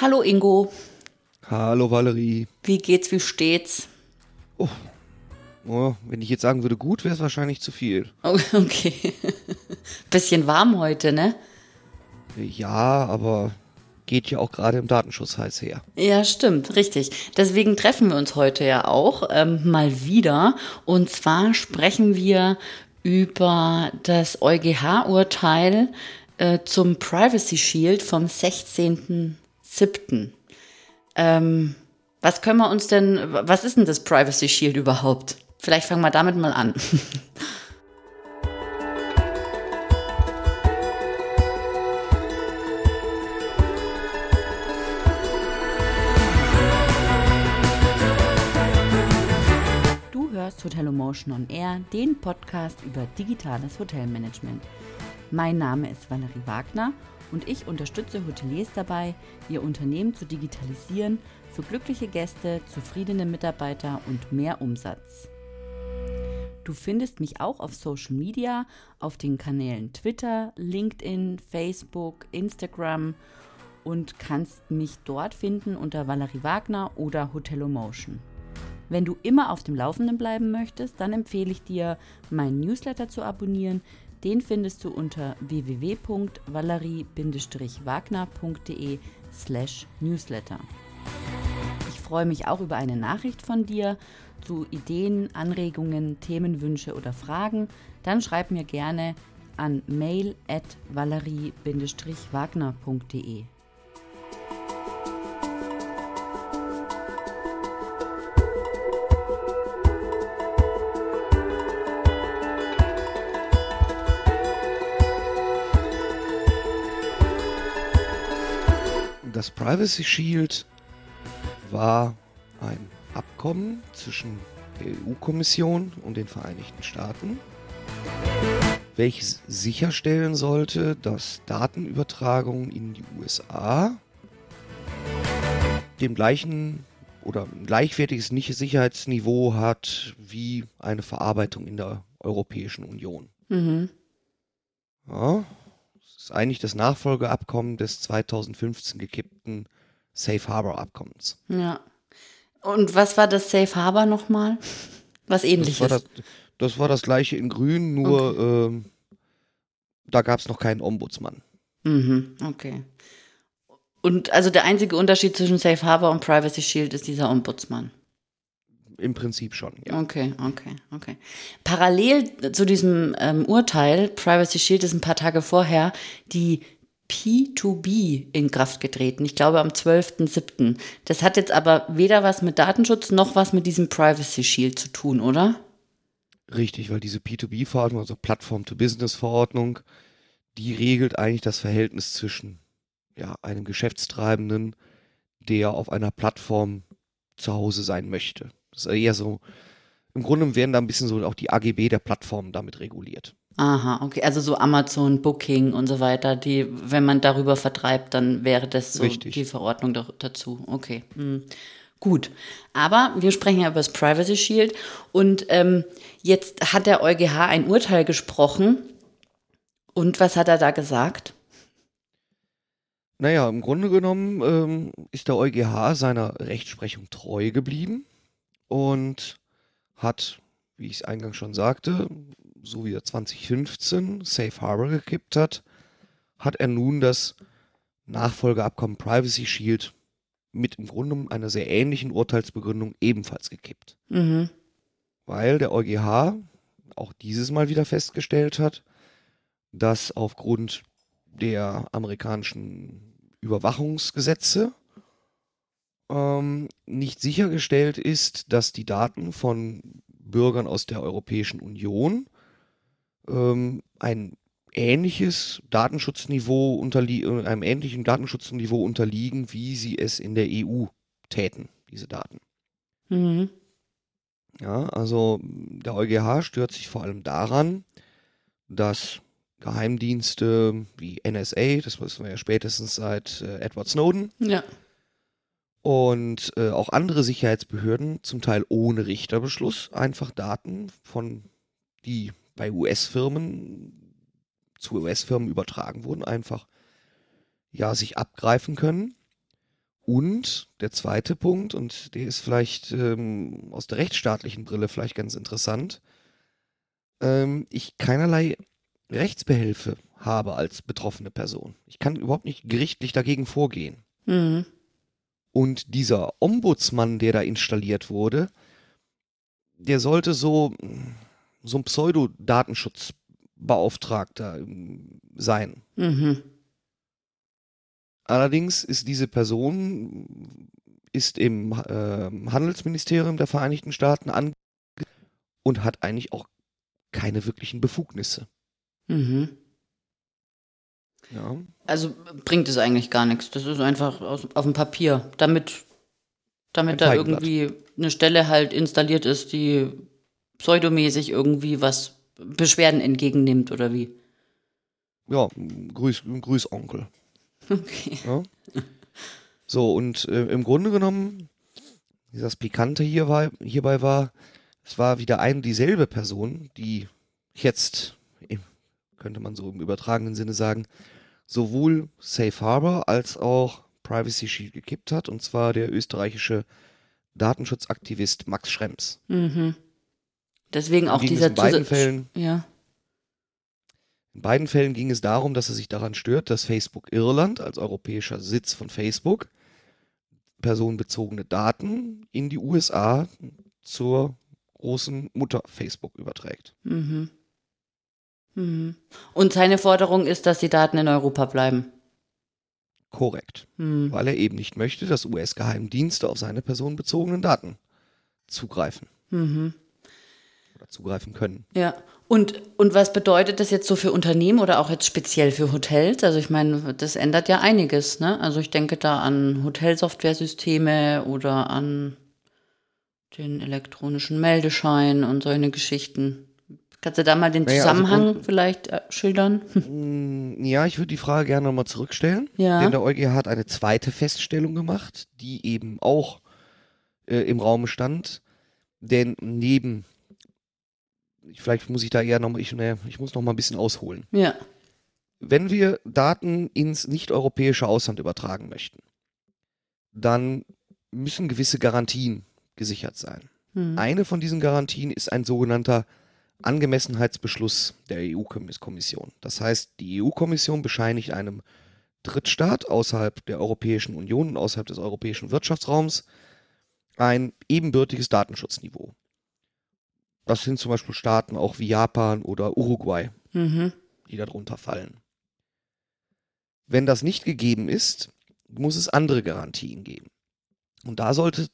Hallo Ingo, Hallo Valerie. wie geht's, wie steht's? Oh, wenn ich jetzt sagen würde, gut, wäre es wahrscheinlich zu viel. Oh, okay. Bisschen warm heute, ne? Ja, aber geht ja auch gerade im Datenschutz heiß her. Ja, stimmt, richtig. Deswegen treffen wir uns heute ja auch ähm, mal wieder. Und zwar sprechen wir über das EuGH-Urteil äh, zum Privacy Shield vom 16.07. Ähm, was können wir uns denn, was ist denn das Privacy Shield überhaupt? Vielleicht fangen wir damit mal an. Du hörst Hotelomotion on Air, den Podcast über digitales Hotelmanagement. Mein Name ist Valerie Wagner ich unterstütze Hoteliers dabei, ihr Unternehmen zu digitalisieren für glückliche Gäste, zufriedene Mitarbeiter und mehr Umsatz. Du findest mich auch auf Social Media, auf den Kanälen Twitter, LinkedIn, Facebook, Instagram und kannst mich dort finden unter Valerie Wagner oder Hotelomotion. Wenn du immer auf dem Laufenden bleiben möchtest, dann empfehle ich dir, meinen Newsletter zu abonnieren. Den findest du unter www.valerie-wagner.de slash newsletter. Ich freue mich auch über eine Nachricht von dir zu Ideen, Anregungen, Themenwünsche oder Fragen. Dann schreib mir gerne an mail at valerie-wagner.de. Das Privacy Shield war ein Abkommen zwischen der EU-Kommission und den Vereinigten Staaten, welches sicherstellen sollte, dass Datenübertragungen in die USA dem gleichen oder ein gleichwertiges Sicherheitsniveau hat wie eine Verarbeitung in der Europäischen Union. Mhm. Ja, ist eigentlich das Nachfolgeabkommen des 2015 gekippten Safe Harbor Abkommens. Ja. Und was war das Safe Harbor nochmal? Was Das ähnliches. war das, das war das gleiche in Grün, nur ähm, da gab es noch keinen Ombudsmann. Mhm, okay. Und also der einzige Unterschied zwischen Safe Harbor und Privacy Shield ist dieser Ombudsmann. Im Prinzip schon, ja. Okay, okay, okay. Parallel zu diesem ähm, Urteil, Privacy Shield ist ein paar Tage vorher die P2B in Kraft getreten. Ich glaube am 12.07. Das hat jetzt aber weder was mit Datenschutz noch was mit diesem Privacy Shield zu tun, oder? Richtig, weil diese P2B-Verordnung, also Plattform-to-Business-Verordnung, die regelt eigentlich das Verhältnis zwischen ja, einem Geschäftstreibenden, der auf einer Plattform zu Hause sein möchte. Das ist eher so, im Grunde werden da ein bisschen so auch die AGB der Plattform damit reguliert. Aha, okay. Also so Amazon, Booking und so weiter, die, wenn man darüber vertreibt, dann wäre das so Richtig. die Verordnung da, dazu. Okay. Hm. Gut. Aber wir sprechen ja über das Privacy Shield und ähm, jetzt hat der EuGH ein Urteil gesprochen. Und was hat er da gesagt? Naja, im Grunde genommen ähm, ist der EuGH seiner Rechtsprechung treu geblieben und hat, wie ich es eingangs schon sagte, so wie er 2015 Safe Harbor gekippt hat, hat er nun das Nachfolgeabkommen Privacy Shield mit im Grunde einer sehr ähnlichen Urteilsbegründung ebenfalls gekippt. Mhm. Weil der EuGH auch dieses Mal wieder festgestellt hat, dass aufgrund der amerikanischen Überwachungsgesetze ähm, nicht sichergestellt ist, dass die Daten von Bürgern aus der Europäischen Union ähm, ein ähnliches Datenschutzniveau äh, einem ähnlichen Datenschutzniveau unterliegen, wie sie es in der EU täten, diese Daten. Mhm. Ja, also der EuGH stört sich vor allem daran, dass Geheimdienste wie NSA, das wissen wir ja spätestens seit äh, Edward Snowden, Ja. Und äh, auch andere Sicherheitsbehörden, zum Teil ohne Richterbeschluss, einfach Daten von, die bei US-Firmen zu US-Firmen übertragen wurden, einfach ja sich abgreifen können Und der zweite Punkt, und der ist vielleicht ähm, aus der rechtsstaatlichen Brille vielleicht ganz interessant, ähm, ich keinerlei Rechtsbehelfe habe als betroffene Person. Ich kann überhaupt nicht gerichtlich dagegen vorgehen. Mhm. Und dieser Ombudsmann, der da installiert wurde, der sollte so, so ein Pseudo-Datenschutzbeauftragter ähm, sein. Mhm. Allerdings ist diese Person ist im äh, Handelsministerium der Vereinigten Staaten ange und hat eigentlich auch keine wirklichen Befugnisse. Mhm. Ja. Also bringt es eigentlich gar nichts. Das ist einfach aus, auf dem Papier. Damit, damit Ein da Feigenblatt. irgendwie eine Stelle halt installiert ist, die pseudomäßig irgendwie was Beschwerden entgegennimmt oder wie. Ja, grüß, grüß Onkel. Okay. Ja. So, und äh, im Grunde genommen, das Pikante hier war, hierbei war, es war wieder eine dieselbe Person, die jetzt, könnte man so im übertragenen Sinne sagen, sowohl Safe Harbor als auch Privacy Shield gekippt hat, und zwar der österreichische Datenschutzaktivist Max Schrems. Mhm. Deswegen auch dieser in beiden Zusatz- Fällen Ja. In beiden Fällen ging es darum, dass er sich daran stört, dass Facebook Irland als europäischer Sitz von Facebook personenbezogene Daten in die USA zur großen Mutter Facebook überträgt. Mhm. Mhm. Und seine Forderung ist, dass die Daten in Europa bleiben. Korrekt. Mhm. Weil er eben nicht möchte, dass US-Geheimdienste auf seine personenbezogenen Daten zugreifen Mhm. oder zugreifen können. Ja. Und, und was bedeutet das jetzt so für Unternehmen oder auch jetzt speziell für Hotels? Also ich meine, das ändert ja einiges, ne? Also ich denke da an Hotelsoftwaresysteme oder an den elektronischen Meldeschein und solche Geschichten. Kannst du da mal den Naja, also Zusammenhang Grund- vielleicht äh, schildern? Mm, Ja, ich würde die Frage gerne nochmal zurückstellen. Ja. Denn der EuGH hat eine zweite Feststellung gemacht, die eben auch äh, im Raum stand. Denn neben, ich- vielleicht muss ich da eher nochmal, ich, ne, ich muss noch mal ein bisschen ausholen. Ja. Wenn wir Daten ins nicht-europäische Ausland übertragen möchten, dann müssen gewisse Garantien gesichert sein. Mhm. Eine von diesen Garantien ist ein sogenannter Angemessenheitsbeschluss der EU-Kommission. Das heißt, die EU-Kommission bescheinigt einem Drittstaat außerhalb der Europäischen Union und außerhalb des europäischen Wirtschaftsraums ein ebenbürtiges Datenschutzniveau. Das sind zum Beispiel Staaten auch wie Japan oder Uruguay, Mhm. die darunter fallen. Wenn das nicht gegeben ist, muss es andere Garantien geben. Und da sollte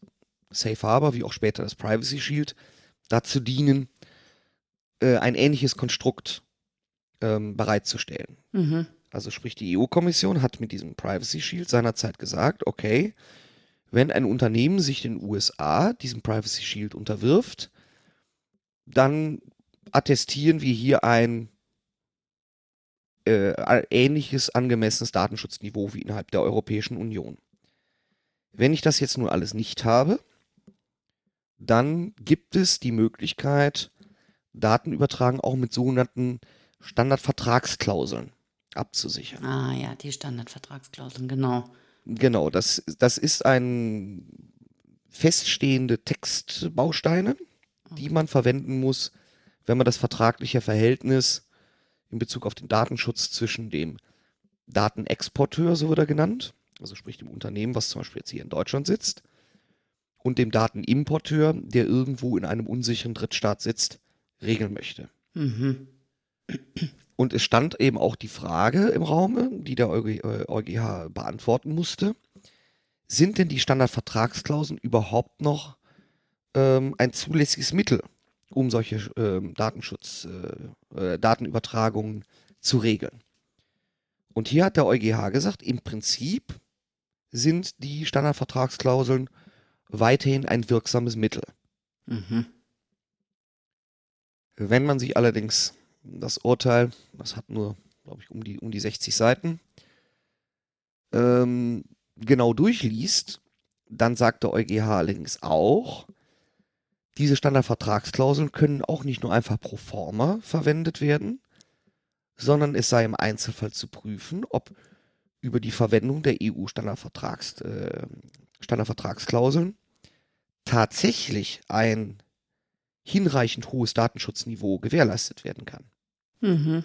Safe Harbor, wie auch später das Privacy Shield, dazu dienen, äh, ein ähnliches Konstrukt ähm, bereitzustellen. Mhm. Also sprich, die EU-Kommission hat mit diesem Privacy Shield seinerzeit gesagt, okay, wenn ein Unternehmen sich den USA diesem Privacy Shield unterwirft, dann attestieren wir hier ein äh, ähnliches angemessenes Datenschutzniveau wie innerhalb der Europäischen Union. Wenn ich das jetzt nur alles nicht habe, dann gibt es die Möglichkeit, Datenübertragung auch mit sogenannten Standardvertragsklauseln abzusichern. Ah ja, die Standardvertragsklauseln, genau. Genau, das, das ist ein feststehende Textbausteine, die man verwenden muss, wenn man das vertragliche Verhältnis in Bezug auf den Datenschutz zwischen dem Datenexporteur, so wird er genannt, also sprich dem Unternehmen, was zum Beispiel jetzt hier in Deutschland sitzt, und dem Datenimporteur, der irgendwo in einem unsicheren Drittstaat sitzt, regeln möchte. Mhm. Und es stand eben auch die Frage im Raume, die der EuG äh, EuGH beantworten musste. Sind denn die Standardvertragsklauseln überhaupt noch ähm, ein zulässiges Mittel, um solche ähm, Datenschutz, äh, äh, Datenübertragungen zu regeln? Und hier hat der EuGH gesagt, im Prinzip sind die Standardvertragsklauseln weiterhin ein wirksames Mittel. Mhm. Wenn man sich allerdings das Urteil, das hat nur, glaube ich, um die, um die 60 Seiten, ähm, genau durchliest, dann sagt der EuGH allerdings auch, diese Standardvertragsklauseln können auch nicht nur einfach pro forma verwendet werden, sondern es sei im Einzelfall zu prüfen, ob über die Verwendung der EU-Standardvertrags, äh, tatsächlich ein hinreichend hohes Datenschutzniveau gewährleistet werden kann. Mhm.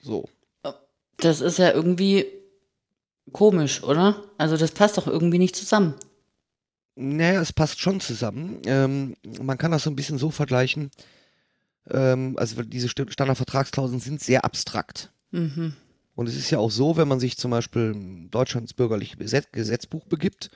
So. Das ist ja irgendwie komisch, oder? Also das passt doch irgendwie nicht zusammen. Naja, es passt schon zusammen. Ähm, man kann das so ein bisschen so vergleichen. Ähm, also diese St- Standardvertragsklauseln sind sehr abstrakt. Mhm. Und es ist ja auch so, wenn man sich zum Beispiel Deutschlands bürgerliche Gesetz Gesetzbuch begibt,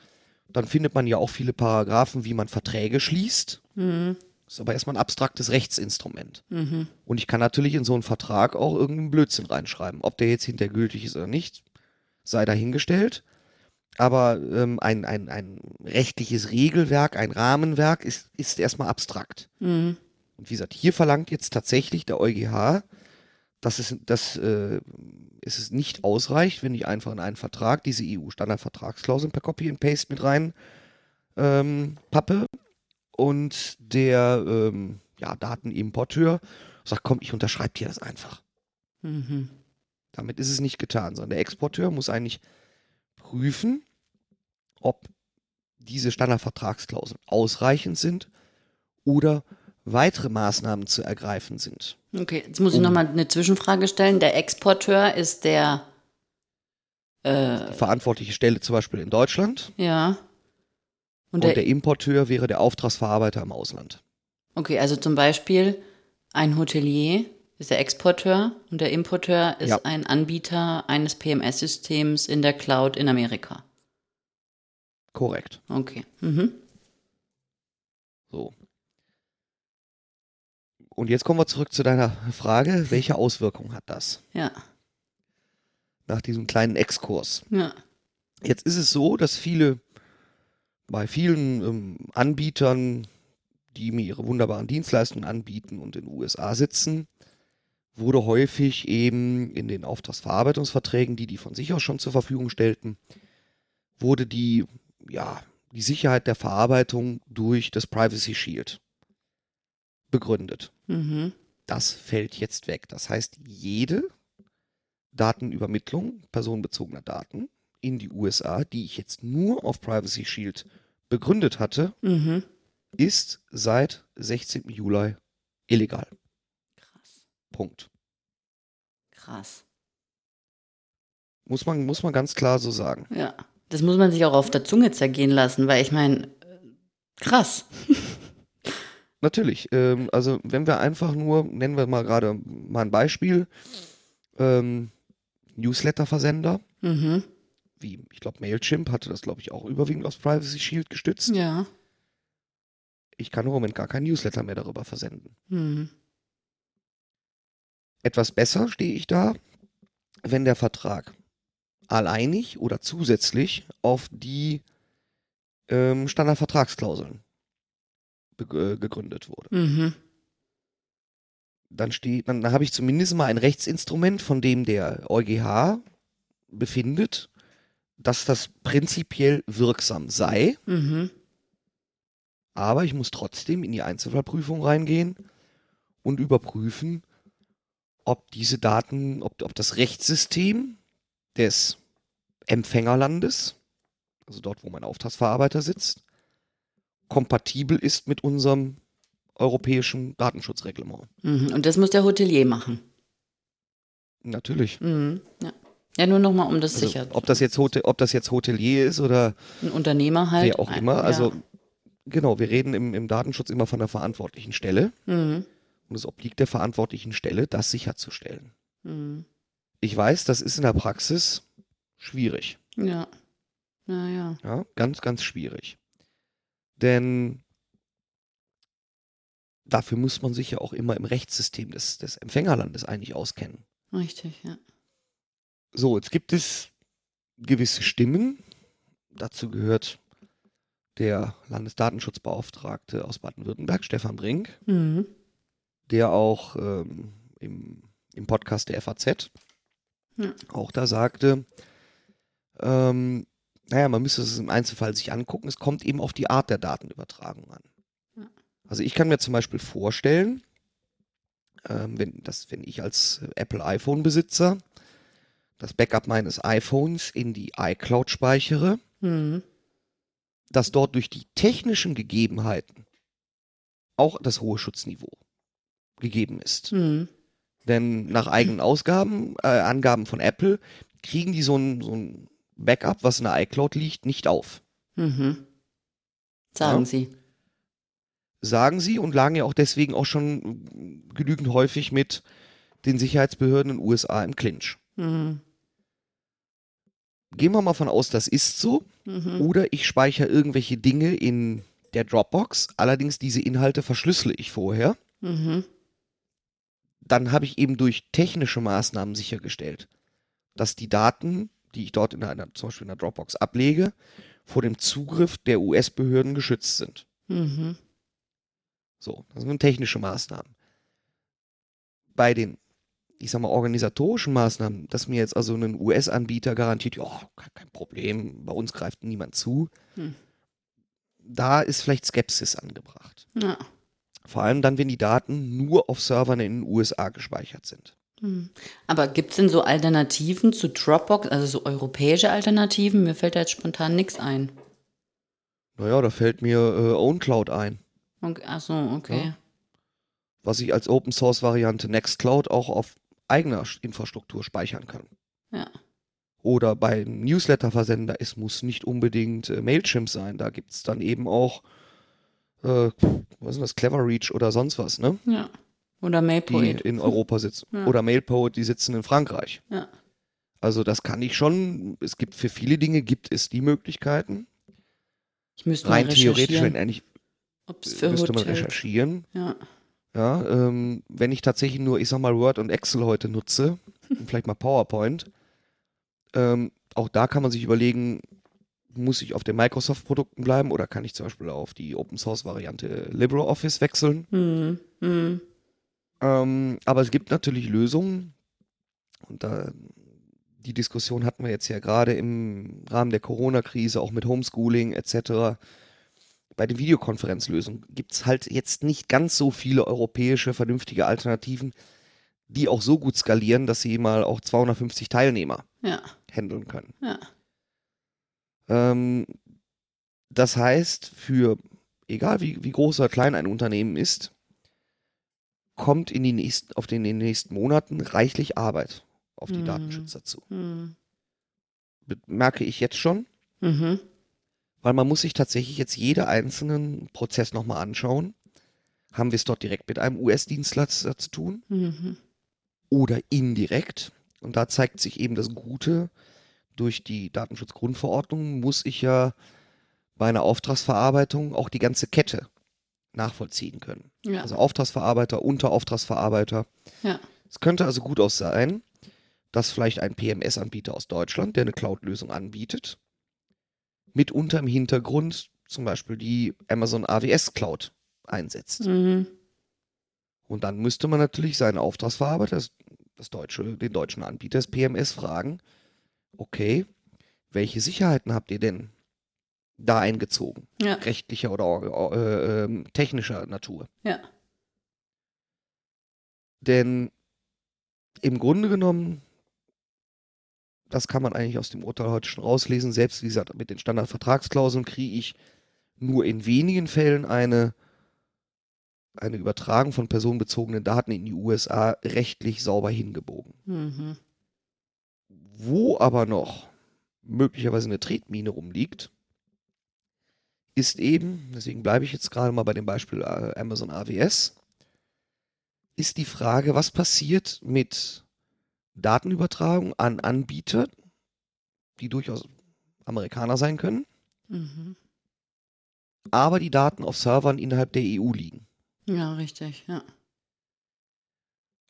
dann findet man ja auch viele Paragraphen, wie man Verträge schließt. Mhm. Das ist aber erstmal ein abstraktes Rechtsinstrument. Mhm. Und ich kann natürlich in so einen Vertrag auch irgendeinen Blödsinn reinschreiben. Ob der jetzt hintergültig ist oder nicht, sei dahingestellt. Aber ähm, ein, ein, ein rechtliches Regelwerk, ein Rahmenwerk ist, ist erstmal abstrakt. Mhm. Und wie gesagt, hier verlangt jetzt tatsächlich der EuGH, dass es, dass, äh, es ist nicht ausreicht, wenn ich einfach in einen Vertrag diese EU-Standardvertragsklauseln per Copy and Paste mit rein ähm, pappe und der ähm, ja, Datenimporteur sagt, komm, ich unterschreibe dir das einfach. Mhm. Damit ist es nicht getan, sondern der Exporteur muss eigentlich prüfen, ob diese Standardvertragsklauseln ausreichend sind oder weitere Maßnahmen zu ergreifen sind. Okay, jetzt muss ich Um- nochmal eine Zwischenfrage stellen. Der Exporteur ist der, äh, verantwortliche Stelle zum Beispiel in Deutschland ja. und Und der, der Importeur wäre der Auftragsverarbeiter im Ausland. okay, also zum Beispiel ein Hotelier ist der Exporteur und der Importeur ist Ja. ein Anbieter eines PMS-Systems in der Cloud in Amerika. Korrekt. Okay. Mhm. So. Und jetzt kommen wir zurück zu deiner Frage, welche Auswirkungen hat das Ja, nach diesem kleinen Exkurs? ja. Jetzt ist es so, dass viele, bei vielen ähm, Anbietern, die mir ihre wunderbaren Dienstleistungen anbieten und in den USA sitzen, wurde häufig eben in den Auftragsverarbeitungsverträgen, die die von sich aus schon zur Verfügung stellten, wurde die, ja, die Sicherheit der Verarbeitung durch das Privacy Shield begründet. Mhm. Das fällt jetzt weg. Das heißt, jede Datenübermittlung personenbezogener Daten in die USA, die ich jetzt nur auf Privacy Shield begründet hatte, Mhm. ist seit 16. Juli illegal. Krass. Punkt. Krass. Muss man, muss man ganz klar so sagen. Ja. Das muss man sich auch auf der Zunge zergehen lassen, weil ich meine, krass. Natürlich. Ähm, also, wenn wir einfach nur, nennen wir mal gerade mal ein Beispiel, ähm, Newsletter-Versender, Mhm. wie, ich glaube, Mailchimp hatte das, glaube ich, auch überwiegend aufs Privacy Shield gestützt. Ja. Ich kann im Moment gar kein Newsletter mehr darüber versenden. Mhm. Etwas besser stehe ich da, wenn der Vertrag alleinig oder zusätzlich auf die ähm, Standardvertragsklauseln gegründet wurde. Mhm. Dann steht, dann habe ich zumindest mal ein Rechtsinstrument, von dem der EuGH befindet, dass das prinzipiell wirksam sei, Mhm. aber ich muss trotzdem in die Einzelfallprüfung reingehen und überprüfen, ob diese Daten, ob, ob das Rechtssystem des Empfängerlandes, also dort, wo mein Auftragsverarbeiter sitzt, kompatibel ist mit unserem europäischen Datenschutzreglement. Mhm. Und das muss der Hotelier machen. Natürlich. Mhm. Ja. ja, nur nochmal, um das Also, sicher ob, das jetzt Hotel, ob das jetzt Hotelier ist oder Ein Unternehmer halt. wer auch immer. Ja. Also, genau, wir reden im, im Datenschutz immer von der verantwortlichen Stelle. Mhm. Und es obliegt der verantwortlichen Stelle, das sicherzustellen. Mhm. Ich weiß, das ist in der Praxis schwierig. Ja. Naja. Ja, ganz, ganz schwierig. Denn dafür muss man sich ja auch immer im Rechtssystem des, des Empfängerlandes eigentlich auskennen. Richtig, ja. So, jetzt gibt es gewisse Stimmen. Dazu gehört der Landesdatenschutzbeauftragte aus Baden-Württemberg, Stefan Brink, Mhm. der auch ähm, im, im Podcast der FAZ Ja. auch da sagte, ähm, naja, man müsste es im Einzelfall sich angucken. Es kommt eben auf die Art der Datenübertragung an. Ja. Also ich kann mir zum Beispiel vorstellen, ähm, wenn, dass, wenn ich als äh, Apple iPhone-Besitzer das Backup meines iPhones in die iCloud speichere, Mhm. dass dort durch die technischen Gegebenheiten auch das hohe Schutzniveau gegeben ist. Mhm. Denn nach eigenen Ausgaben, äh, Angaben von Apple, kriegen die so ein, so ein Backup, was in der iCloud liegt, nicht auf. Mhm. Sagen Ja. Sie. Sagen sie und lagen ja auch deswegen auch schon genügend häufig mit den Sicherheitsbehörden in den USA im Clinch. Mhm. Gehen wir mal von aus, das ist so. Mhm. Oder ich speichere irgendwelche Dinge in der Dropbox, allerdings diese Inhalte verschlüssele ich vorher. Mhm. Dann habe ich eben durch technische Maßnahmen sichergestellt, dass die Daten, die ich dort in einer, zum Beispiel in der Dropbox ablege, vor dem Zugriff der US-Behörden geschützt sind. Mhm. So, das sind technische Maßnahmen. Bei den, ich sag mal, organisatorischen Maßnahmen, dass mir jetzt also ein US-Anbieter garantiert, ja, kein, Problem, bei uns greift niemand zu, Hm. da ist vielleicht Skepsis angebracht. Ja. Vor allem dann, wenn die Daten nur auf Servern in den USA gespeichert sind. Mhm. Aber gibt es denn so Alternativen zu Dropbox, also so europäische Alternativen? Mir fällt da jetzt spontan nichts ein. Naja, da fällt mir äh, OwnCloud ein, Okay. Ach so, okay. Ja. was ich als Open Source Variante Nextcloud auch auf eigener Infrastruktur speichern kann. Ja. Oder beim Newsletter-Versender, es muss nicht unbedingt äh, Mailchimp sein. Da gibt es dann eben auch, äh, was ist das, Clever Reach oder sonst was, ne? Ja. Oder Die Mailpoet. in Europa sitzen. Ja. Oder Mailpoet, die sitzen in Frankreich. Ja. Also das kann ich schon. Es gibt für viele Dinge gibt es die Möglichkeiten. Ich müsste mal Rein theoretisch, wenn eigentlich müsste man Hotels... recherchieren. Ja. Ja, ähm, wenn ich tatsächlich nur, ich sag mal, Word und Excel heute nutze, und vielleicht mal PowerPoint, ähm, auch da kann man sich überlegen, muss ich auf den Microsoft-Produkten bleiben oder kann ich zum Beispiel auf die Open-Source-Variante LibreOffice wechseln? Mhm. Mhm. Ähm, aber es gibt natürlich Lösungen und da die Diskussion hatten wir jetzt ja gerade im Rahmen der Corona-Krise, auch mit Homeschooling etc. Bei den Videokonferenzlösungen gibt es halt jetzt nicht ganz so viele europäische vernünftige Alternativen, die auch so gut skalieren, dass sie mal auch 250 Teilnehmer Ja. handeln können. Ja. Ähm, das heißt, für egal wie, wie groß oder klein ein Unternehmen ist, kommt in, die nächsten, auf den, in den nächsten Monaten reichlich Arbeit auf die Mhm. Datenschützer zu. Mhm. Merke ich jetzt schon, Mhm. weil man muss sich tatsächlich jetzt jeden einzelnen Prozess nochmal anschauen. Haben wir es dort direkt mit einem US-Dienstleister zu tun Mhm. oder indirekt? Und da zeigt sich eben das Gute. Durch die Datenschutzgrundverordnung muss ich ja bei einer Auftragsverarbeitung auch die ganze Kette nachvollziehen können. Ja. Also Auftragsverarbeiter, Unterauftragsverarbeiter. Ja. Es könnte also gut auch sein, dass vielleicht ein PMS-Anbieter aus Deutschland, der eine Cloud-Lösung anbietet, mitunter im Hintergrund zum Beispiel die Amazon AWS Cloud einsetzt. Mhm. Und dann müsste man natürlich seinen Auftragsverarbeiter, das, das deutsche, den deutschen Anbieter des PMS fragen, okay, welche Sicherheiten habt ihr denn da eingezogen? Ja. Rechtlicher oder äh, ähm, technischer Natur? Ja. Denn im Grunde genommen, das kann man eigentlich aus dem Urteil heute schon rauslesen, selbst wie gesagt, mit den Standardvertragsklauseln kriege ich nur in wenigen Fällen eine, eine Übertragung von personenbezogenen Daten in die USA rechtlich sauber hingebogen. Mhm. Wo aber noch möglicherweise eine Tretmine rumliegt, ist eben, deswegen bleibe ich jetzt gerade mal bei dem Beispiel äh, Amazon AWS, ist die Frage, was passiert mit Datenübertragung an Anbieter, die durchaus Amerikaner sein können, Mhm. aber die Daten auf Servern innerhalb der EU liegen. Ja, richtig. Ja.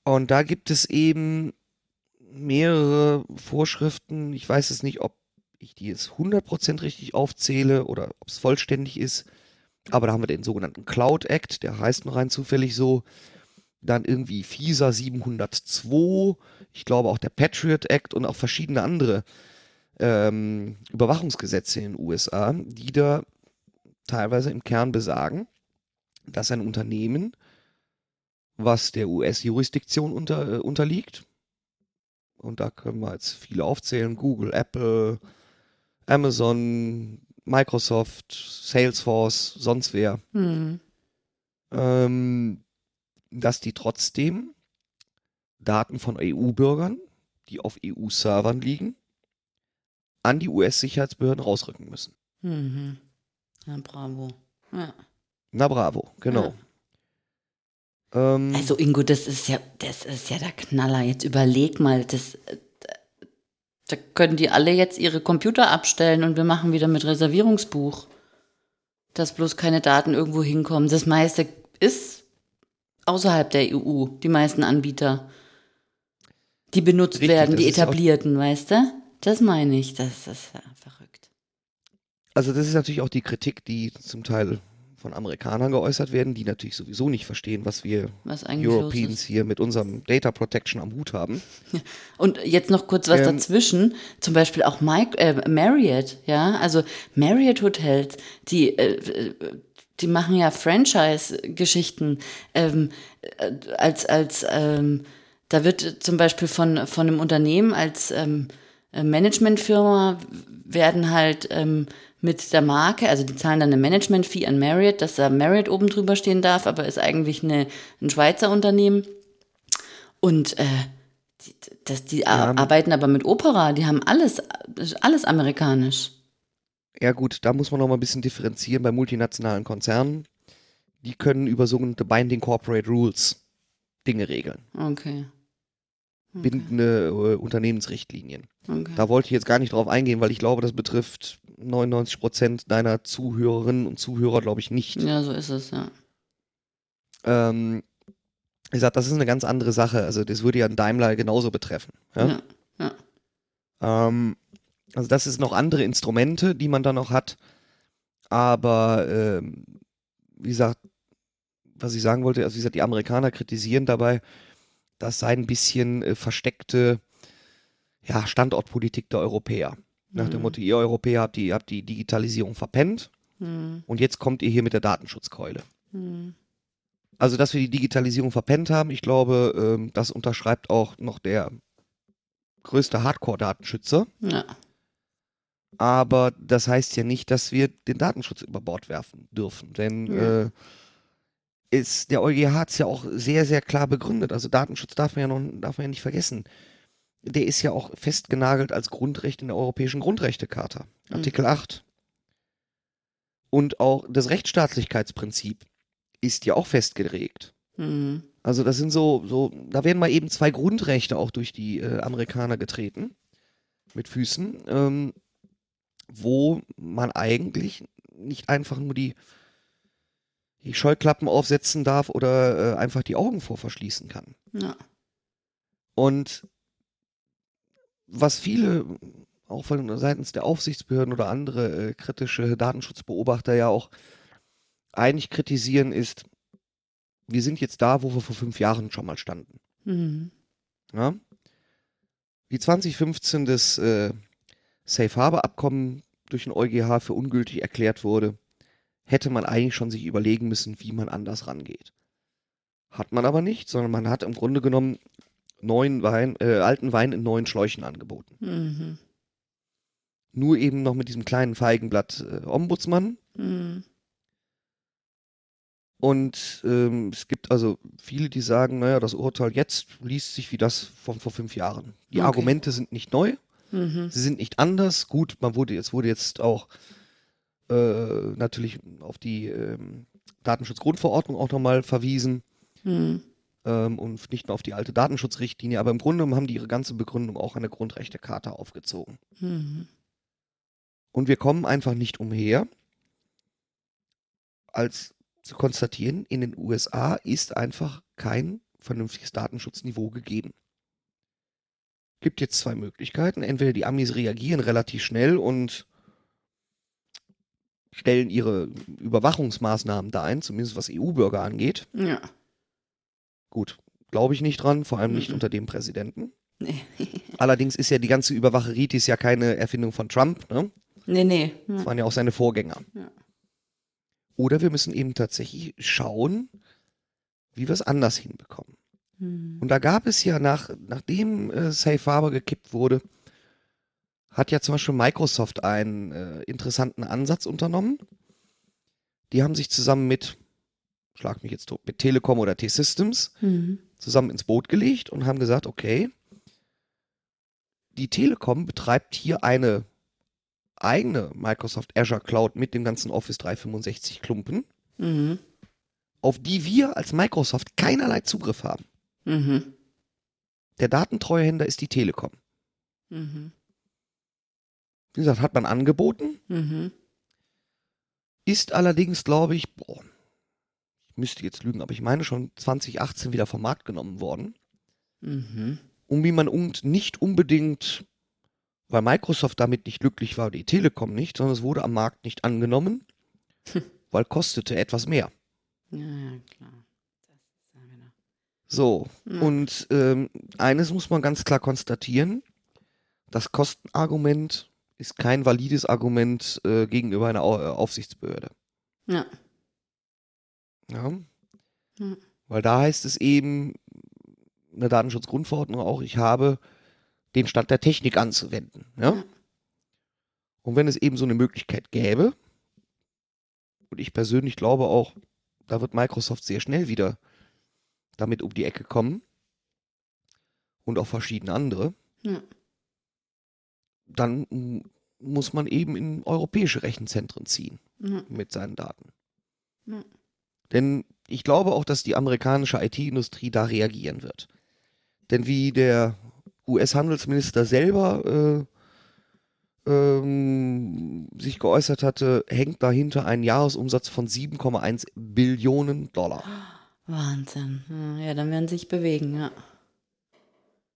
Und da gibt es eben mehrere Vorschriften. Ich weiß es nicht, ob ich die jetzt 100% richtig aufzähle oder ob es vollständig ist. Aber da haben wir den sogenannten Cloud Act, der heißt nur rein zufällig so. Dann irgendwie FISA 702, ich glaube auch der Patriot Act und auch verschiedene andere ähm, Überwachungsgesetze in den USA, die da teilweise im Kern besagen, dass ein Unternehmen, was der US-Jurisdiktion unter, äh, unterliegt, Und da können wir jetzt viele aufzählen. Google, Apple, Amazon, Microsoft, Salesforce, sonst wer. Mhm. Ähm, dass die trotzdem Daten von EU-Bürgern, die auf EU-Servern liegen, an die US-Sicherheitsbehörden rausrücken müssen. Mhm. Ja, bravo. Ja. Na bravo, genau. Ähm, Also Ingo, das ist ja, das ist ja der Knaller. Jetzt überleg mal, das, da können die alle jetzt ihre Computer abstellen und wir machen wieder mit Reservierungsbuch, dass bloß keine Daten irgendwo hinkommen. Das meiste ist außerhalb der EU, die meisten Anbieter, die benutzt Richtig, werden, die etablierten, weißt du? Das meine ich, das ist ja verrückt. also das ist natürlich auch die Kritik, die zum Teil von Amerikanern geäußert werden, die natürlich sowieso nicht verstehen, was wir Was Europeans hier mit unserem Data Protection am Hut haben. Und jetzt noch kurz was Ähm, dazwischen. Zum Beispiel auch Mike, äh, Marriott, ja. Also Marriott Hotels, die, äh, die machen ja Franchise-Geschichten. Ähm, äh, als, als, ähm, da wird zum Beispiel von, von einem Unternehmen als ähm, äh, Managementfirma werden halt ähm, mit der Marke, also die zahlen dann eine Management-Fee an Marriott, dass da Marriott oben drüber stehen darf, aber ist eigentlich eine, ein Schweizer Unternehmen. Und äh, die, das, die Ja. arbeiten aber mit Opera, die haben alles, alles amerikanisch. Ja gut, da muss man noch mal ein bisschen differenzieren bei multinationalen Konzernen. Die können über sogenannte Binding Corporate Rules Dinge regeln. Okay. Okay. Bindende äh, Unternehmensrichtlinien. okay. Da wollte ich jetzt gar nicht drauf eingehen, weil ich glaube, das betrifft 99 Prozent deiner Zuhörerinnen und Zuhörer, glaube ich, nicht. Ja, so ist es, ja. Ähm, wie gesagt, das ist eine ganz andere Sache. Also das würde ja einen Daimler genauso betreffen. Ja? Ja. ja. Ähm, also das ist noch andere Instrumente, die man da noch hat. Aber ähm, wie gesagt, was ich sagen wollte, also wie gesagt, die Amerikaner kritisieren dabei, das sei ein bisschen äh, versteckte ja, Standortpolitik der Europäer. Nach dem Mhm. Motto, ihr Europäer habt die, habt die Digitalisierung verpennt Hm, und jetzt kommt ihr hier mit der Datenschutzkeule. hm. Also, dass wir die Digitalisierung verpennt haben, ich glaube, ähm, das unterschreibt auch noch der größte Hardcore-Datenschützer. Ja. Aber das heißt ja nicht, dass wir den Datenschutz über Bord werfen dürfen. Denn Ja. äh, ist, der EuGH hat es ja auch sehr, sehr klar begründet. Also Datenschutz darf man ja noch darf man ja nicht vergessen. Der ist ja auch festgenagelt als Grundrecht in der Europäischen Grundrechtecharta, Mhm. Artikel 8. Und auch das Rechtsstaatlichkeitsprinzip ist ja auch festgelegt. Hm. Also das sind so, so, da werden mal eben zwei Grundrechte auch durch die äh, Amerikaner getreten mit Füßen, ähm, wo man eigentlich nicht einfach nur die, die Scheuklappen aufsetzen darf oder äh, einfach die Augen vor verschließen kann. Ja. Und was viele, auch von seitens der Aufsichtsbehörden oder andere äh, kritische Datenschutzbeobachter ja auch eigentlich kritisieren, ist, wir sind jetzt da, wo wir vor fünf Jahren schon mal standen. Hm. Ja? Wie 2015 das äh, Safe Harbor Abkommen durch den EuGH für ungültig erklärt wurde, hätte man eigentlich schon sich überlegen müssen, wie man anders rangeht. Hat man aber nicht, sondern man hat im Grunde genommen neuen Wein, äh, alten Wein in neuen Schläuchen angeboten. Mhm. Nur eben noch mit diesem kleinen Feigenblatt äh, Ombudsmann. Hm. Und ähm, es gibt also viele, die sagen, naja, das Urteil jetzt liest sich wie das von vor fünf Jahren. Die Okay. Argumente sind nicht neu, Mhm. sie sind nicht anders. Gut, man wurde jetzt wurde jetzt auch äh, natürlich auf die ähm, Datenschutzgrundverordnung auch nochmal verwiesen Hm. Ähm, und nicht nur auf die alte Datenschutzrichtlinie, aber im Grunde haben die ihre ganze Begründung auch an der Grundrechtecharta aufgezogen. Mhm. Und wir kommen einfach nicht umher, als zu konstatieren, in den USA ist einfach kein vernünftiges Datenschutzniveau gegeben. Gibt jetzt zwei Möglichkeiten. Entweder die Amis reagieren relativ schnell und stellen ihre Überwachungsmaßnahmen da ein, zumindest was EU-Bürger angeht. Ja. Gut, glaube ich nicht dran, vor allem nicht Mhm. unter dem Präsidenten. Nee. Allerdings ist ja die ganze Überwacheritis ja keine Erfindung von Trump, ne? Nee, nee. Das Ja. waren ja auch seine Vorgänger. Ja. Oder wir müssen eben tatsächlich schauen, wie wir es anders hinbekommen. Hm. Und da gab es ja nach, nachdem äh, Safe Harbor gekippt wurde, hat ja zum Beispiel Microsoft einen äh, interessanten Ansatz unternommen. Die haben sich zusammen mit, schlag mich jetzt tot, mit Telekom oder T-Systems Hm. zusammen ins Boot gelegt und haben gesagt, okay, die Telekom betreibt hier eine eigene Microsoft Azure Cloud mit dem ganzen Office 365 Klumpen, Mhm. auf die wir als Microsoft keinerlei Zugriff haben. Mhm. Der Datentreuhänder ist die Telekom. Mhm. Wie gesagt, hat man angeboten, Mhm. ist allerdings, glaube ich, boah, ich müsste jetzt lügen, aber ich meine schon 2018 wieder vom Markt genommen worden. Mhm. um wie man und nicht unbedingt, weil Microsoft damit nicht glücklich war, die Telekom nicht, sondern es wurde am Markt nicht angenommen, weil kostete etwas mehr. Ja, ja, klar. Genau. So, Ja. und ähm, eines muss man ganz klar konstatieren, das Kostenargument ist kein valides Argument äh, gegenüber einer äh, Aufsichtsbehörde. Ja. Ja? Ja. Weil da heißt es eben, in der Datenschutzgrundverordnung auch, ich habe den Stand der Technik anzuwenden. Ja? Ja. Und wenn es eben so eine Möglichkeit gäbe, und ich persönlich glaube auch, da wird Microsoft sehr schnell wieder damit um die Ecke kommen und auch verschiedene andere, Ja. dann muss man eben in europäische Rechenzentren ziehen Ja. mit seinen Daten. Ja. Denn ich glaube auch, dass die amerikanische IT-Industrie da reagieren wird. Denn wie der US-Handelsminister selber äh, ähm, sich geäußert hatte, hängt dahinter ein Jahresumsatz von 7,1 Billionen Dollar. Wahnsinn. Ja, Ja, dann werden sie sich bewegen, ja.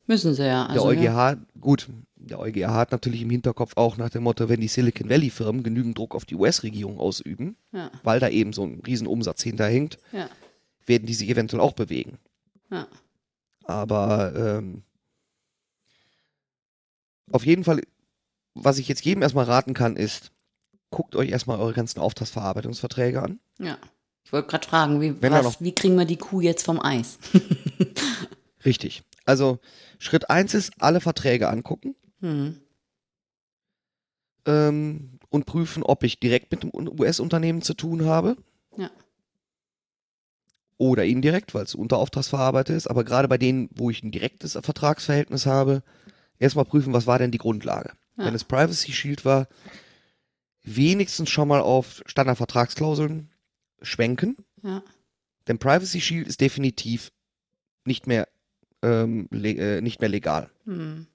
Müssen sie ja. der Also, ja. EuGH, gut, der EuGH hat natürlich im Hinterkopf auch nach dem Motto, wenn die Silicon Valley-Firmen genügend Druck auf die US-Regierung ausüben, Ja, weil da eben so ein Riesenumsatz hinterhängt, ja, werden die sich eventuell auch bewegen. ja. Aber ähm, auf jeden Fall, was ich jetzt jedem erstmal raten kann, ist, guckt euch erstmal eure ganzen Auftragsverarbeitungsverträge an. ja. Ich wollte gerade fragen, wie, was, noch- wie kriegen wir die Kuh jetzt vom Eis? Richtig. Also Schritt eins ist, alle Verträge angucken Hm. ähm, und prüfen, ob ich direkt mit dem US-Unternehmen zu tun habe. Ja. Oder indirekt, weil es Unterauftragsverarbeiter ist. Aber gerade bei denen, wo ich ein direktes Vertragsverhältnis habe, erstmal prüfen, was war denn die Grundlage. Ja. Wenn es Privacy Shield war, wenigstens schon mal auf Standardvertragsklauseln schwenken. Ja. Denn Privacy Shield ist definitiv nicht mehr, ähm, äh, nicht mehr legal. Hm.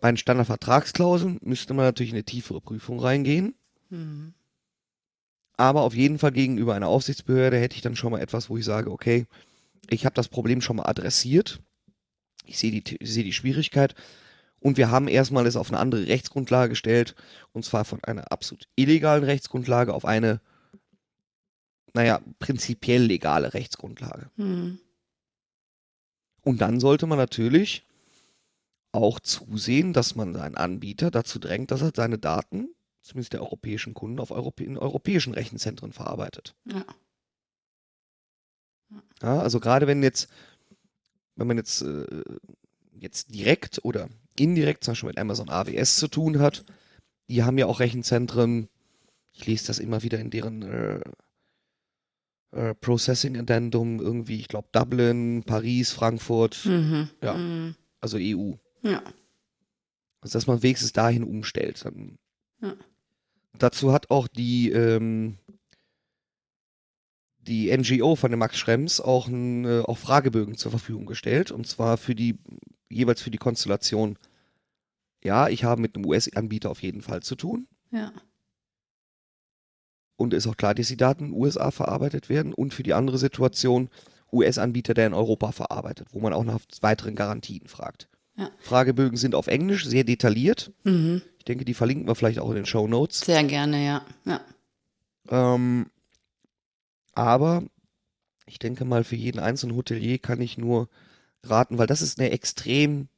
Bei den Standardvertragsklauseln müsste man natürlich in eine tiefere Prüfung reingehen. Hm. Aber auf jeden Fall gegenüber einer Aufsichtsbehörde hätte ich dann schon mal etwas, wo ich sage, okay, ich habe das Problem schon mal adressiert. Ich sehe die, ich sehe die Schwierigkeit. Und wir haben erstmal es auf eine andere Rechtsgrundlage gestellt. Und zwar von einer absolut illegalen Rechtsgrundlage auf eine, naja, prinzipiell legale Rechtsgrundlage. Hm. Und dann sollte man natürlich auch zusehen, dass man seinen Anbieter dazu drängt, dass er seine Daten, zumindest der europäischen Kunden, auf Europä in europäischen Rechenzentren verarbeitet. Ja. Ja, also gerade wenn jetzt, wenn man jetzt, äh, jetzt direkt oder indirekt zum Beispiel mit Amazon AWS zu tun hat, die haben ja auch Rechenzentren, ich lese das immer wieder in deren äh, äh, Processing Addendum, irgendwie, ich glaube Dublin, Paris, Frankfurt, Mhm. Ja. Mhm. also EU. Ja. Also dass man wenigstens dahin umstellt. Dann. Ja. Dazu hat auch die, ähm, die NGO von dem Max Schrems auch, ein, äh, auch Fragebögen zur Verfügung gestellt. Und zwar für die, jeweils für die Konstellation, ja, ich habe mit einem US-Anbieter auf jeden Fall zu tun. Ja. Und ist auch klar, dass die Daten in den USA verarbeitet werden. Und für die andere Situation, US-Anbieter, der in Europa verarbeitet, wo man auch nach weiteren Garantien fragt. Ja. Fragebögen sind auf Englisch, sehr detailliert. Mhm. Ich denke, die verlinken wir vielleicht auch in den Show Notes. Sehr gerne, ja. Ja. Ähm, aber ich denke mal, für jeden einzelnen Hotelier kann ich nur raten, weil das ist eine extrem,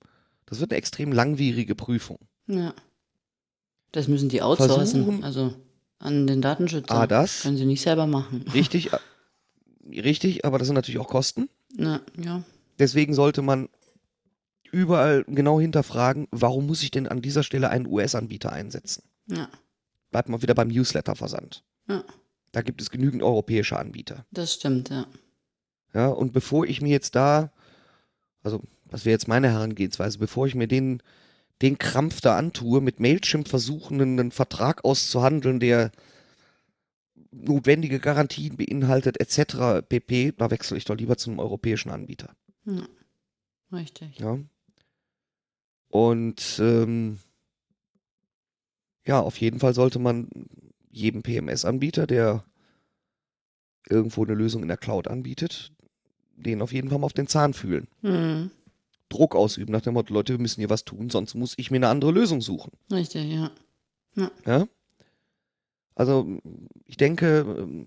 das wird eine extrem langwierige Prüfung. Ja. Das müssen die outsourcen, Versuchen- also an den Datenschützer. Ah, das, Können sie nicht selber machen. richtig, äh, richtig, aber das sind natürlich auch Kosten. Na, ja. Deswegen sollte man überall genau hinterfragen, warum muss ich denn an dieser Stelle einen US-Anbieter einsetzen? Ja. Bleibt mal wieder beim Newsletter-Versand. Ja. Da gibt es genügend europäische Anbieter. Das stimmt, ja. Ja, und bevor ich mir jetzt da, also das wäre jetzt meine Herangehensweise, bevor ich mir den, den Krampf da antue, mit Mailchimp versuchen, einen Vertrag auszuhandeln, der notwendige Garantien beinhaltet, etc. pp., da wechsle ich doch lieber zu einem europäischen Anbieter. ja. Richtig. Ja. Und ähm, ja, auf jeden Fall sollte man jedem PMS-Anbieter, der irgendwo eine Lösung in der Cloud anbietet, den auf jeden Fall mal auf den Zahn fühlen. Mhm. Druck ausüben nach dem Motto, Leute, wir müssen hier was tun, sonst muss ich mir eine andere Lösung suchen. Richtig, ja. Ja? Also ich denke,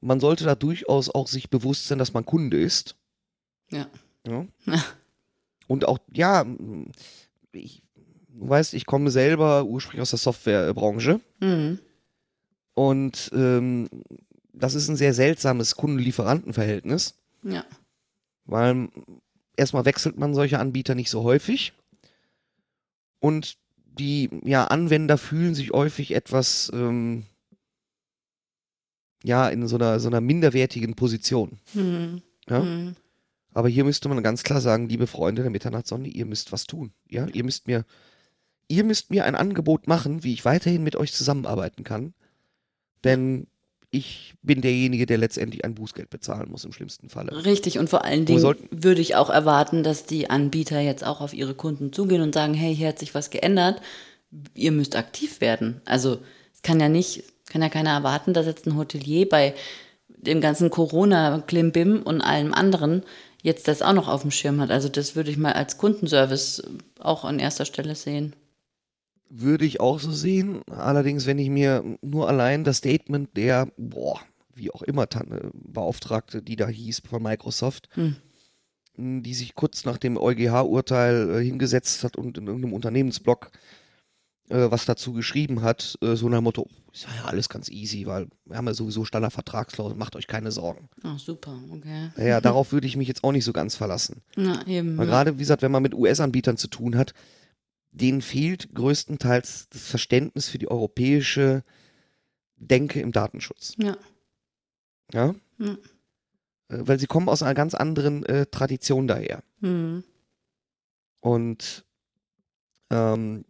man sollte da durchaus auch sich bewusst sein, dass man Kunde ist. Ja. Ja? Und auch, ja, ich, du weißt, ich komme selber ursprünglich aus der Softwarebranche Mhm. und ähm, das ist ein sehr seltsames Kunden-Lieferanten-Verhältnis, Ja. weil erstmal wechselt man solche Anbieter nicht so häufig und die ja, Anwender fühlen sich häufig etwas ähm, ja, in so einer, so einer minderwertigen Position. Mhm. Ja? Mhm. Aber hier müsste man ganz klar sagen, liebe Freunde der Mitternachtssonne, ihr müsst was tun. Ja, ihr müsst mir, ihr müsst mir ein Angebot machen, wie ich weiterhin mit euch zusammenarbeiten kann. Denn ich bin derjenige, der letztendlich ein Bußgeld bezahlen muss im schlimmsten Falle. Richtig, und vor allen Dingen würde ich auch erwarten, dass die Anbieter jetzt auch auf ihre Kunden zugehen und sagen, hey, hier hat sich was geändert, ihr müsst aktiv werden. Also es kann ja nicht, kann ja keiner erwarten, dass jetzt ein Hotelier bei dem ganzen Corona-Klimbim und allem anderen jetzt das auch noch auf dem Schirm hat. Also das würde ich mal als Kundenservice auch an erster Stelle sehen. Würde ich auch so sehen. Allerdings, wenn ich mir nur allein das Statement der, boah, wie auch immer, Tan- Beauftragte, die da hieß von Microsoft, Hm. die sich kurz nach dem EuGH-Urteil äh, hingesetzt hat und in irgendeinem Unternehmensblog äh, was dazu geschrieben hat, äh, so nach dem Motto, ist ja alles ganz easy, weil wir haben ja sowieso Standardvertragsklauseln, macht euch keine Sorgen. Ach, super, okay. Naja, darauf würde ich mich jetzt auch nicht so ganz verlassen. Na, eben. Weil ja. gerade, wie gesagt, wenn man mit US-Anbietern zu tun hat, denen fehlt größtenteils das Verständnis für die europäische Denke im Datenschutz. Ja. Ja? Ja. Äh, Weil sie kommen aus einer ganz anderen äh, Tradition daher. Hm. Und ähm,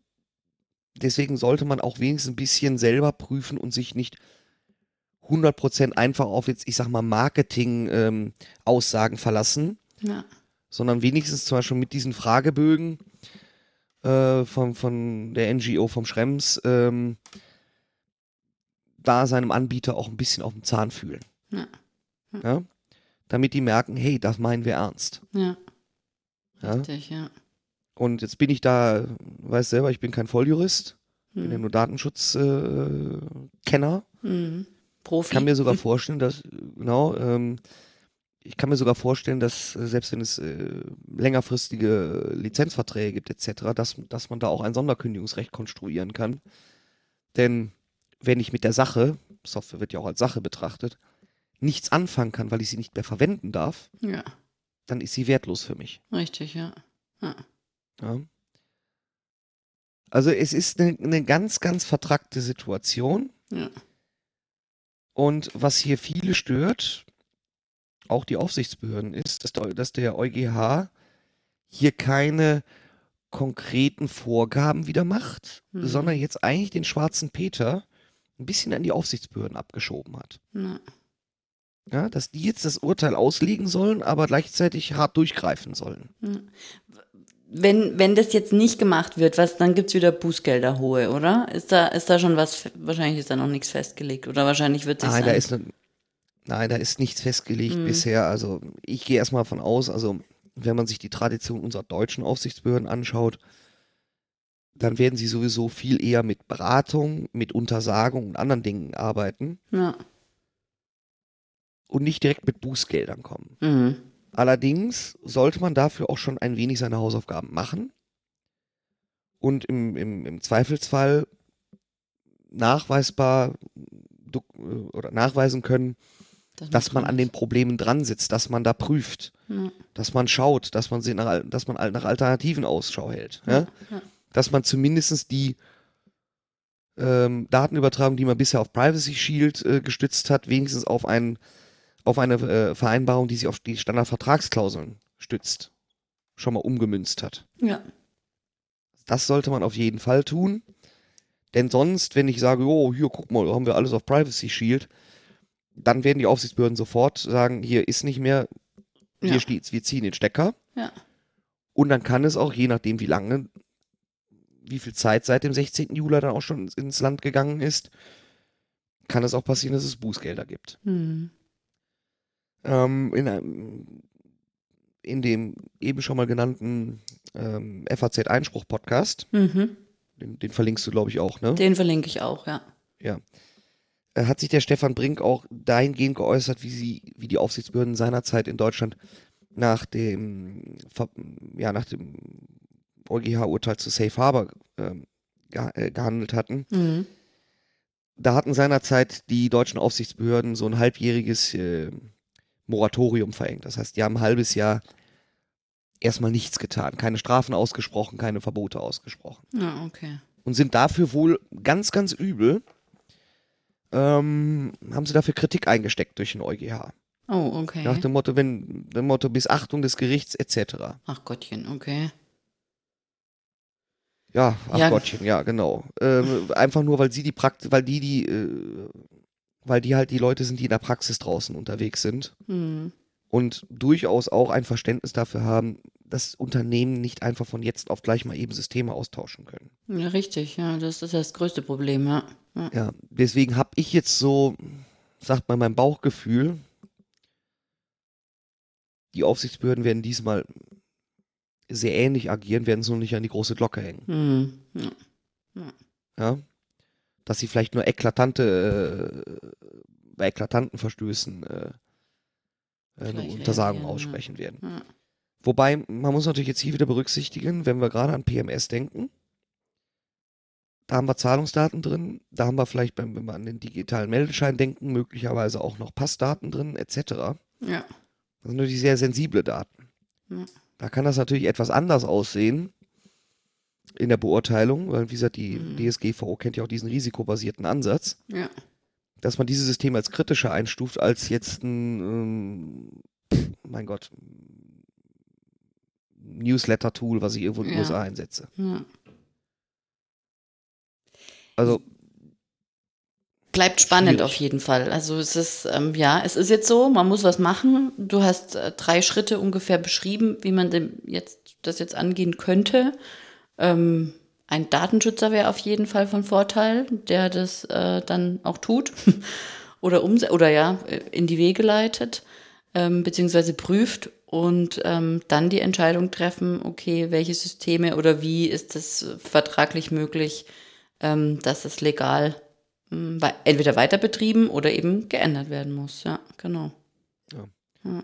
deswegen sollte man auch wenigstens ein bisschen selber prüfen und sich nicht 100% einfach auf jetzt, ich sag mal, Marketing-Aussagen verlassen, Ja. sondern wenigstens zum Beispiel mit diesen Fragebögen äh, von, von der NGO vom Schrems ähm, da seinem Anbieter auch ein bisschen auf den Zahn fühlen. Ja. Ja? Damit die merken, hey, das meinen wir ernst. Ja? Richtig, ja. Und jetzt bin ich da, weiß selber, ich bin kein Volljurist, bin ja Hm. nur Datenschutzkenner. Äh, Kenner. Hm. Profi. Ich kann mir sogar vorstellen, dass, genau, ähm, ich kann mir sogar vorstellen, dass äh, selbst wenn es äh, längerfristige Lizenzverträge gibt etc., dass, dass man da auch ein Sonderkündigungsrecht konstruieren kann. Denn wenn ich mit der Sache, Software wird ja auch als Sache betrachtet, nichts anfangen kann, weil ich sie nicht mehr verwenden darf, Ja, dann ist sie wertlos für mich. richtig, ja. ja. Ja. Also es ist eine, eine ganz, ganz vertrackte Situation. Ja. Und was hier viele stört, auch die Aufsichtsbehörden, ist, dass der, dass der EuGH hier keine konkreten Vorgaben wieder macht, Mhm. sondern jetzt eigentlich den schwarzen Peter ein bisschen an die Aufsichtsbehörden abgeschoben hat. ja. Ja, dass die jetzt das Urteil auslegen sollen, aber gleichzeitig hart durchgreifen sollen. Wenn, wenn das jetzt nicht gemacht wird, was, dann gibt es wieder Bußgelder hohe, oder? Ist da, ist da schon was, wahrscheinlich ist da noch nichts festgelegt, oder wahrscheinlich wird sich Nein, da ist, ne, nein, da ist nichts festgelegt Mhm. bisher. Also ich gehe erstmal von aus, also wenn man sich die Tradition unserer deutschen Aufsichtsbehörden anschaut, dann werden sie sowieso viel eher mit Beratung, mit Untersagung und anderen Dingen arbeiten Ja. und nicht direkt mit Bußgeldern kommen. Mhm. Allerdings sollte man dafür auch schon ein wenig seine Hausaufgaben machen und im, im, im Zweifelsfall nachweisbar äh, oder nachweisen können, dass man an den Problemen dran sitzt, dass man da prüft, Ja. dass man schaut, dass man, sie nach, dass man nach Alternativen Ausschau hält. Ja? Ja. Dass man zumindest die ähm, Datenübertragung, die man bisher auf Privacy Shield äh, gestützt hat, wenigstens auf, ein, auf eine äh, Vereinbarung, die sich auf die Standardvertragsklauseln stützt, schon mal umgemünzt hat. ja. Das sollte man auf jeden Fall tun. Denn sonst, wenn ich sage, oh, hier, guck mal, haben wir alles auf Privacy Shield, dann werden die Aufsichtsbehörden sofort sagen, hier ist nicht mehr, hier Ja. steht's, wir ziehen den Stecker. Ja. Und dann kann es auch, je nachdem wie lange, wie viel Zeit seit dem 16. Juli dann auch schon ins- Land gegangen ist, kann es auch passieren, dass es Bußgelder gibt. Hm. Ähm, in, einem, in dem eben schon mal genannten ähm, FAZ-Einspruch-Podcast, Mhm. den, den verlinkst du, glaube ich, auch, ne? Den verlinke ich auch, ja. äh, hat sich der Stefan Brink auch dahingehend geäußert, wie sie, wie die Aufsichtsbehörden seinerzeit in Deutschland nach dem, ja, nach dem EuGH-Urteil zu Safe Harbor ähm, äh, gehandelt hatten. Mhm. Da hatten seinerzeit die deutschen Aufsichtsbehörden so ein halbjähriges äh, Moratorium verhängt. Das heißt, die haben ein halbes Jahr erstmal nichts getan, keine Strafen ausgesprochen, keine Verbote ausgesprochen. Ja, okay. und sind dafür wohl ganz, ganz übel, ähm, haben sie dafür Kritik eingesteckt durch den EuGH. Oh, okay. Nach dem Motto, wenn, dem Motto bis Achtung des Gerichts etc. Ach Gottchen, okay. Ja, ach Ja. Gottchen, ja, genau. Ähm, einfach nur, weil sie die Praxis, weil die, die, äh, weil die halt die Leute sind, die in der Praxis draußen unterwegs sind Hm. und durchaus auch ein Verständnis dafür haben, dass Unternehmen nicht einfach von jetzt auf gleich mal eben Systeme austauschen können. Ja, richtig, ja, das ist das größte Problem, ja. ja. Ja, deswegen habe ich jetzt so, sagt mal mein Bauchgefühl, die Aufsichtsbehörden werden diesmal sehr ähnlich agieren, werden es nur nicht an die große Glocke hängen. Hm. ja. Ja? Dass sie vielleicht nur eklatante, äh, bei eklatanten Verstößen äh, äh, eine Untersagung aussprechen werden. Ja. Wobei, man muss natürlich jetzt hier wieder berücksichtigen, wenn wir gerade an PMS denken, da haben wir Zahlungsdaten drin, da haben wir vielleicht, beim, wenn wir an den digitalen Meldeschein denken, möglicherweise auch noch Passdaten drin, etc. ja. Das sind natürlich sehr sensible Daten. Ja. Da kann das natürlich etwas anders aussehen in der Beurteilung, weil wie gesagt, die Mhm. DSGVO kennt ja auch diesen risikobasierten Ansatz, ja. dass man dieses System als kritischer einstuft als jetzt ein, ähm, mein Gott, Newsletter-Tool, was ich irgendwo in den Ja. USA einsetze. ja. Also, Bleibt spannend Schwierig. auf jeden Fall. Also es ist, ähm, ja, es ist jetzt so, man muss was machen. Du hast äh, drei Schritte ungefähr beschrieben, wie man dem jetzt, das jetzt angehen könnte. Ähm, ein Datenschützer wäre auf jeden Fall von Vorteil, der das äh, dann auch tut oder umse oder ja, äh, in die Wege leitet, ähm, beziehungsweise prüft und ähm, dann die Entscheidung treffen, okay, welche Systeme oder wie ist es vertraglich möglich, ähm, dass es legal wei- entweder weiter betrieben oder eben geändert werden muss. Ja, genau.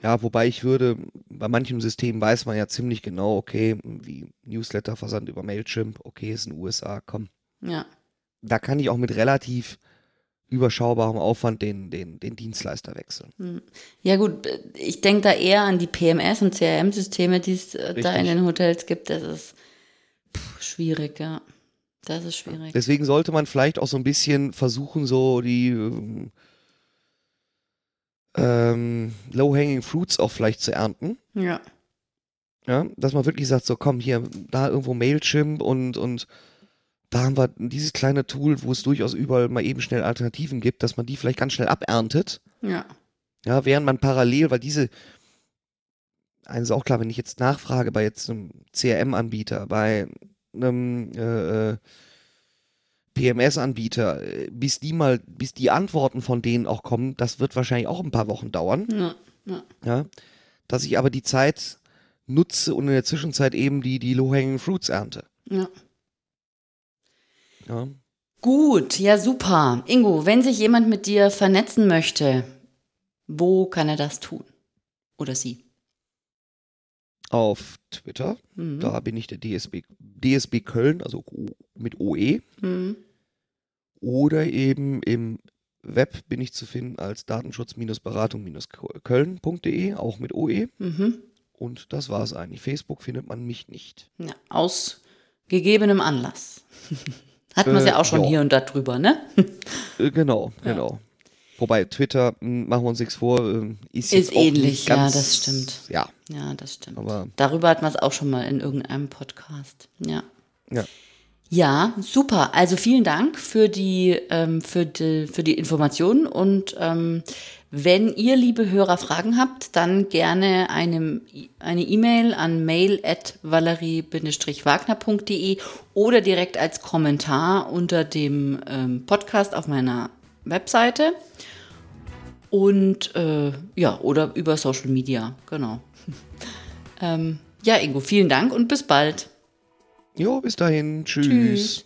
Ja, wobei ich würde, bei manchen Systemen weiß man ja ziemlich genau, okay, wie Newsletter-Versand über Mailchimp, okay, ist in den USA, komm. Ja, Da kann ich auch mit relativ überschaubarem Aufwand den, den, den Dienstleister wechseln. ja gut, ich denke da eher an die PMS und CRM-Systeme, die es äh, da in den Hotels gibt. Das ist pff, schwierig, ja. Das ist schwierig. Deswegen sollte man vielleicht auch so ein bisschen versuchen, so die ähm, Low-Hanging Fruits auch vielleicht zu ernten. Ja, Ja? Dass man wirklich sagt, so komm hier, da irgendwo Mailchimp und, und da haben wir dieses kleine Tool, wo es durchaus überall mal eben schnell Alternativen gibt, dass man die vielleicht ganz schnell aberntet. ja, Ja, während man parallel, weil diese, eines ist auch klar, wenn ich jetzt nachfrage bei jetzt einem CRM-Anbieter, bei einem äh, äh, PMS-Anbieter, äh, bis die mal, bis die Antworten von denen auch kommen, das wird wahrscheinlich auch ein paar Wochen dauern. ja, ja. Ja, dass ich aber die Zeit nutze und in der Zwischenzeit eben die, die Low-Hanging Fruits ernte. ja. Ja. Gut, ja super. Ingo, wenn sich jemand mit dir vernetzen möchte, wo kann er das tun? Oder sie? Auf Twitter, Mhm. da bin ich der DSB, DSB Köln, also mit OE. Mhm. Oder eben im Web bin ich zu finden als Datenschutz-Beratung-Köln.de, auch mit OE. Mhm. Und das war es eigentlich. Facebook findet man mich nicht. Ja, aus gegebenem Anlass. Hatten wir es Äh, ja auch schon ja. hier und da drüber, ne? Äh, genau, Ja. genau. Wobei Twitter, mh, machen wir uns nichts vor, ähm, ist, Ist ähnlich, nicht ja, ganz, das stimmt. Ja, Ja, das stimmt. aber Darüber hatten wir es auch schon mal in irgendeinem Podcast. Ja. ja. Ja, super. Also vielen Dank für die, ähm, für die, für die Informationen und ähm, wenn ihr, liebe Hörer, Fragen habt, dann gerne eine eine E-Mail an mail at valerie-wagner.de oder direkt als Kommentar unter dem ähm, Podcast auf meiner Webseite und äh, ja, oder über Social Media, genau. ähm, ja, Ingo, vielen Dank und bis bald. Jo, bis dahin. Tschüss. Tschüss.